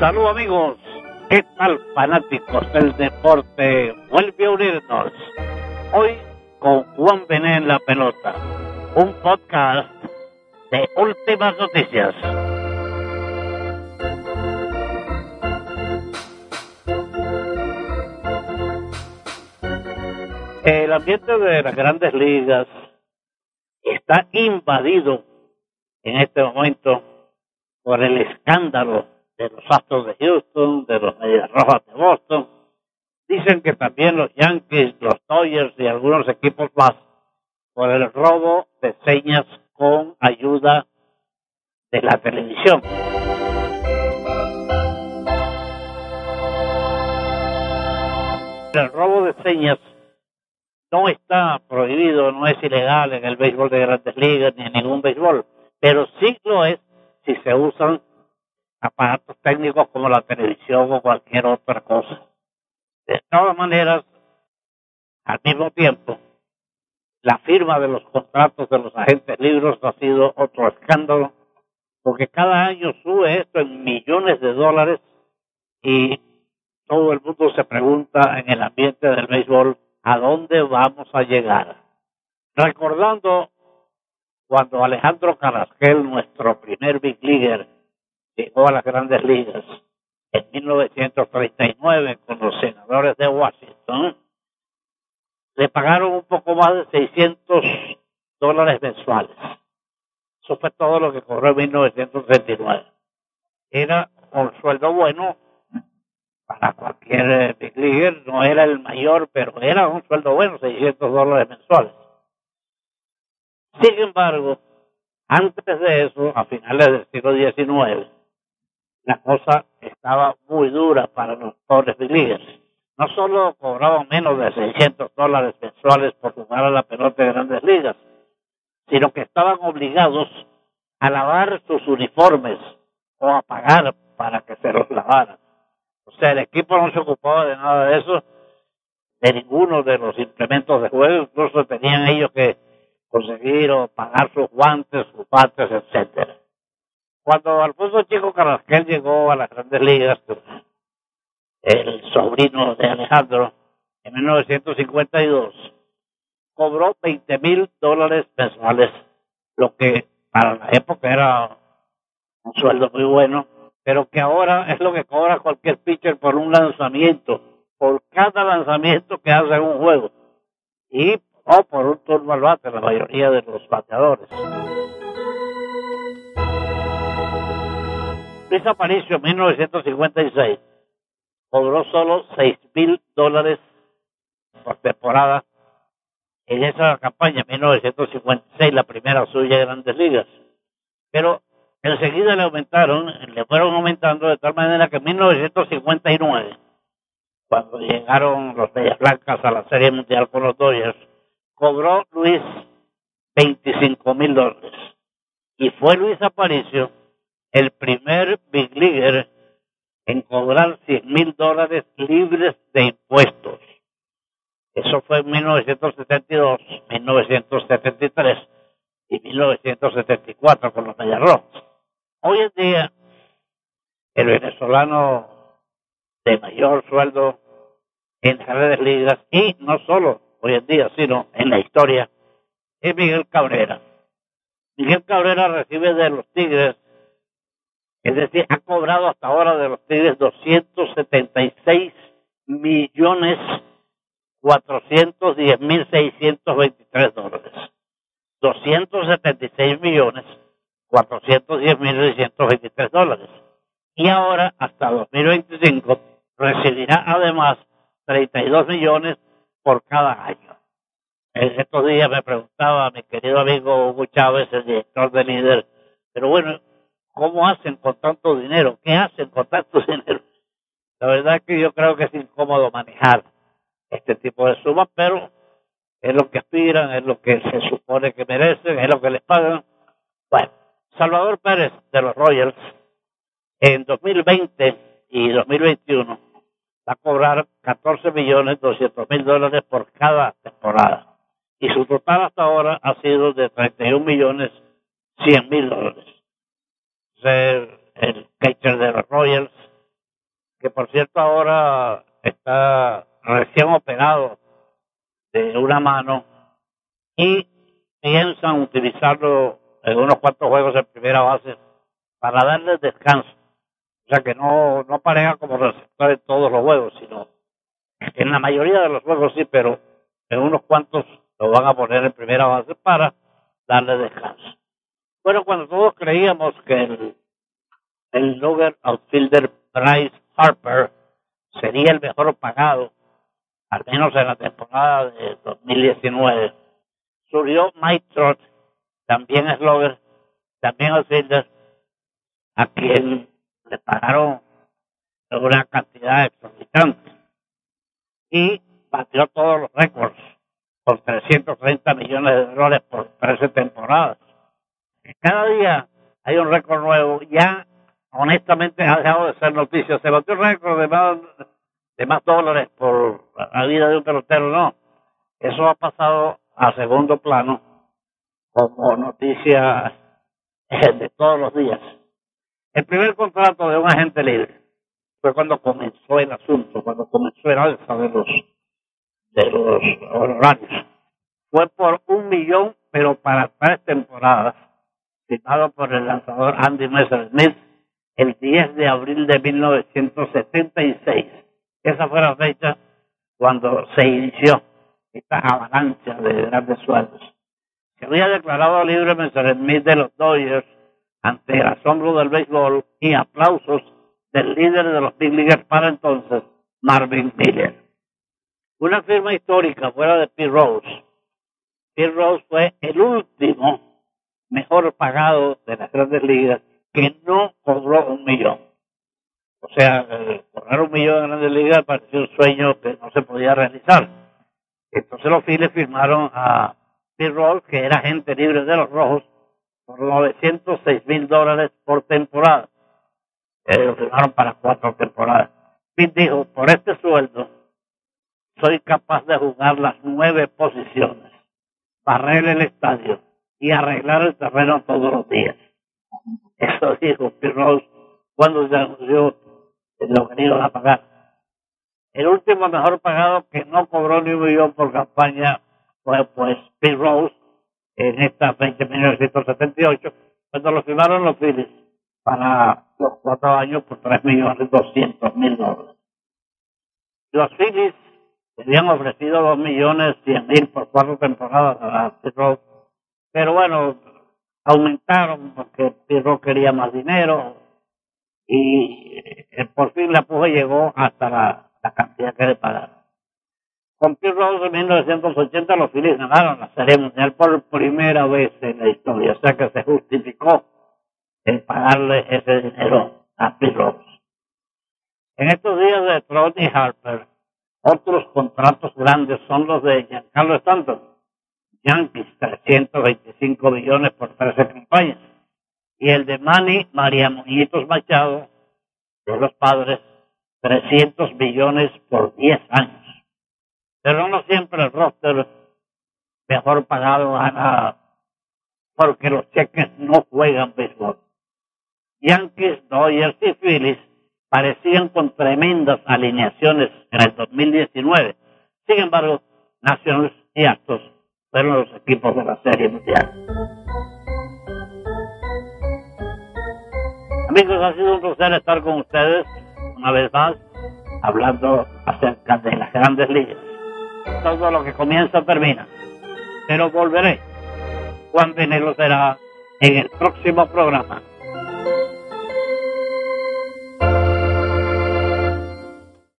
Salud amigos, ¿qué tal fanáticos del deporte? Vuelve a unirnos. Hoy con Juan Bené en la pelota, un podcast de últimas noticias. El ambiente de las grandes ligas está invadido en este momento por el escándalo de los Astros de Houston, de los Medias Rojas de Boston. Dicen que también los Yankees, los Dodgers y algunos equipos más por el robo de señas con ayuda de la televisión. El robo de señas no está prohibido, no es ilegal en el béisbol de grandes ligas ni en ningún béisbol, pero sí lo es si se usan aparatos técnicos como la televisión o cualquier otra cosa. De todas maneras, al mismo tiempo, la firma de los contratos de los agentes libres ha sido otro escándalo, porque cada año sube esto en millones de dólares y todo el mundo se pregunta en el ambiente del béisbol a dónde vamos a llegar. Recordando cuando Alejandro Carrasquel, nuestro primer big leaguer, llegó a las grandes ligas en 1939 con los senadores de Washington, le pagaron un poco más de 600 dólares mensuales. Eso fue todo lo que cobró en 1939. Era un sueldo bueno para cualquier big leaguer, no era el mayor, pero era un sueldo bueno, 600 dólares mensuales. Sin embargo, antes de eso, a finales del siglo XIX, la cosa estaba muy dura para los pobres big No solo cobraban menos de 600 dólares mensuales por jugar a la pelota de grandes ligas, sino que estaban obligados a lavar sus uniformes o a pagar para que se los lavaran. O sea, el equipo no se ocupaba de nada de eso, de ninguno de los implementos de juego, incluso tenían ellos que conseguir o pagar sus guantes, sus bates, etcétera. Cuando Alfonso Chico Carrasquel llegó a las grandes ligas, pues, el sobrino de Alejandro, en 1952, cobró 20 mil dólares mensuales, lo que para la época era un sueldo muy bueno, pero que ahora es lo que cobra cualquier pitcher por un lanzamiento, por cada lanzamiento que hace en un juego. Y o por un turno al bate, la mayoría de los bateadores. Luis Aparicio en 1956 cobró solo 6 mil dólares por temporada en esa campaña, 1956, la primera suya de Grandes Ligas. Pero enseguida le aumentaron, le fueron aumentando de tal manera que en 1959, cuando llegaron los Bellas Blancas a la Serie Mundial con los Dodgers, cobró Luis 25 mil dólares. Y fue Luis Aparicio el primer big leaguer en cobrar 100 mil dólares libres de impuestos. Eso fue en 1972, 1973 y 1974 con los Mediarrojas. Hoy en día, el venezolano de mayor sueldo en las grandes ligas y no solo hoy en día, sino en la historia, es Miguel Cabrera. Miguel Cabrera recibe de los Tigres, es decir, ha cobrado hasta ahora de los Tigres 276 millones 410 mil 623 dólares. 276 millones 410 mil 623 dólares. Y ahora, hasta 2025, recibirá además 32 millones por cada año. En estos días me preguntaba mi querido amigo Hugo Chávez, el director de líder, pero bueno, ¿cómo hacen con tanto dinero? ¿Qué hacen con tanto dinero? La verdad es que yo creo que es incómodo manejar este tipo de sumas, pero es lo que aspiran, es lo que se supone que merecen, es lo que les pagan. Bueno, Salvador Pérez de los Royals en 2020 y 2021 va a cobrar 14 millones 200 mil dólares por cada temporada. Y su total hasta ahora ha sido de 31 millones 100 mil dólares. Ser el catcher de los Royals que por cierto ahora está recién operado de una mano y piensan utilizarlo en unos cuantos juegos en primera base para darle descanso. O sea que no, no aparezca como receptor en todos los juegos, sino en la mayoría de los juegos sí, pero en unos cuantos lo van a poner en primera base para darle descanso. Bueno, cuando todos creíamos que el, el Outfielder Bryce Harper sería el mejor pagado, al menos en la temporada de 2019, surgió Mike Trott, también es Logan, también outfielder, a quien le pagaron una cantidad exorbitante y batió todos los récords por 330 millones de dólares por 13 temporadas. Cada día hay un récord nuevo. Ya, honestamente, ha dejado de ser noticia. Se batió un récord de más, de más dólares por la vida de un pelotero. No. Eso ha pasado a segundo plano como noticia de todos los días. El primer contrato de un agente libre fue cuando comenzó el asunto, cuando comenzó el alza de los, de los honorarios. Fue por un millón, pero para tres temporadas, firmado por el lanzador Andy Messer-Smith el 10 de abril de 1976. Esa fue la fecha cuando se inició esta avalancha de grandes sueldos. Se había declarado libre Messer-Smith de los Dodgers ante el asombro del béisbol y aplausos del líder de los Big Leaguers para entonces, Marvin Miller. Una firma histórica fuera de Pete Rose. Pete Rose fue el último mejor pagado de las grandes ligas que no cobró un millón. O sea, cobrar un millón en grandes ligas pareció un sueño que no se podía realizar. Entonces los Phillies firmaron a Pete Rose, que era agente libre de los Rojos, por 906 mil dólares por temporada. Eh, lo firmaron para cuatro temporadas. Pete dijo, por este sueldo, soy capaz de jugar las nueve posiciones, barrer el estadio y arreglar el terreno todos los días. Eso dijo Pete Rose cuando se anunció lo que a pagar. El último mejor pagado que no cobró ni un millón por campaña fue pues Pete Rose en esta fecha de 1978, cuando lo firmaron los Phillies para los cuatro años por 3 millones 200 mil dólares. Los Phillies habían ofrecido 2 millones 100 mil por cuatro temporadas a Pirro, pero bueno, aumentaron porque Pirro quería más dinero y eh, por fin la puja llegó hasta la, cantidad que le pagaron. Con Rose en 1980 los Phillies ganaron la Serie Mundial por primera vez en la historia, o sea que se justificó el pagarle ese dinero a Rose. En estos días de Trot y Harper, otros contratos grandes son los de Giancarlo Stanton, Yankees 325 millones por 13 campañas, y el de Manny María Muñitos Machado, de los padres, 300 millones por 10 años pero no siempre el roster mejor pagado gana porque los cheques no juegan béisbol. Yankees, Dodgers y Phillies parecían con tremendas alineaciones en el 2019. Sin embargo, Nationals y Astros fueron los equipos de la Serie Mundial. Amigos, ha sido un placer estar con ustedes una vez más hablando acerca de las grandes ligas todo lo que comienza termina. Pero volveré. Juan Venelo será en el próximo programa.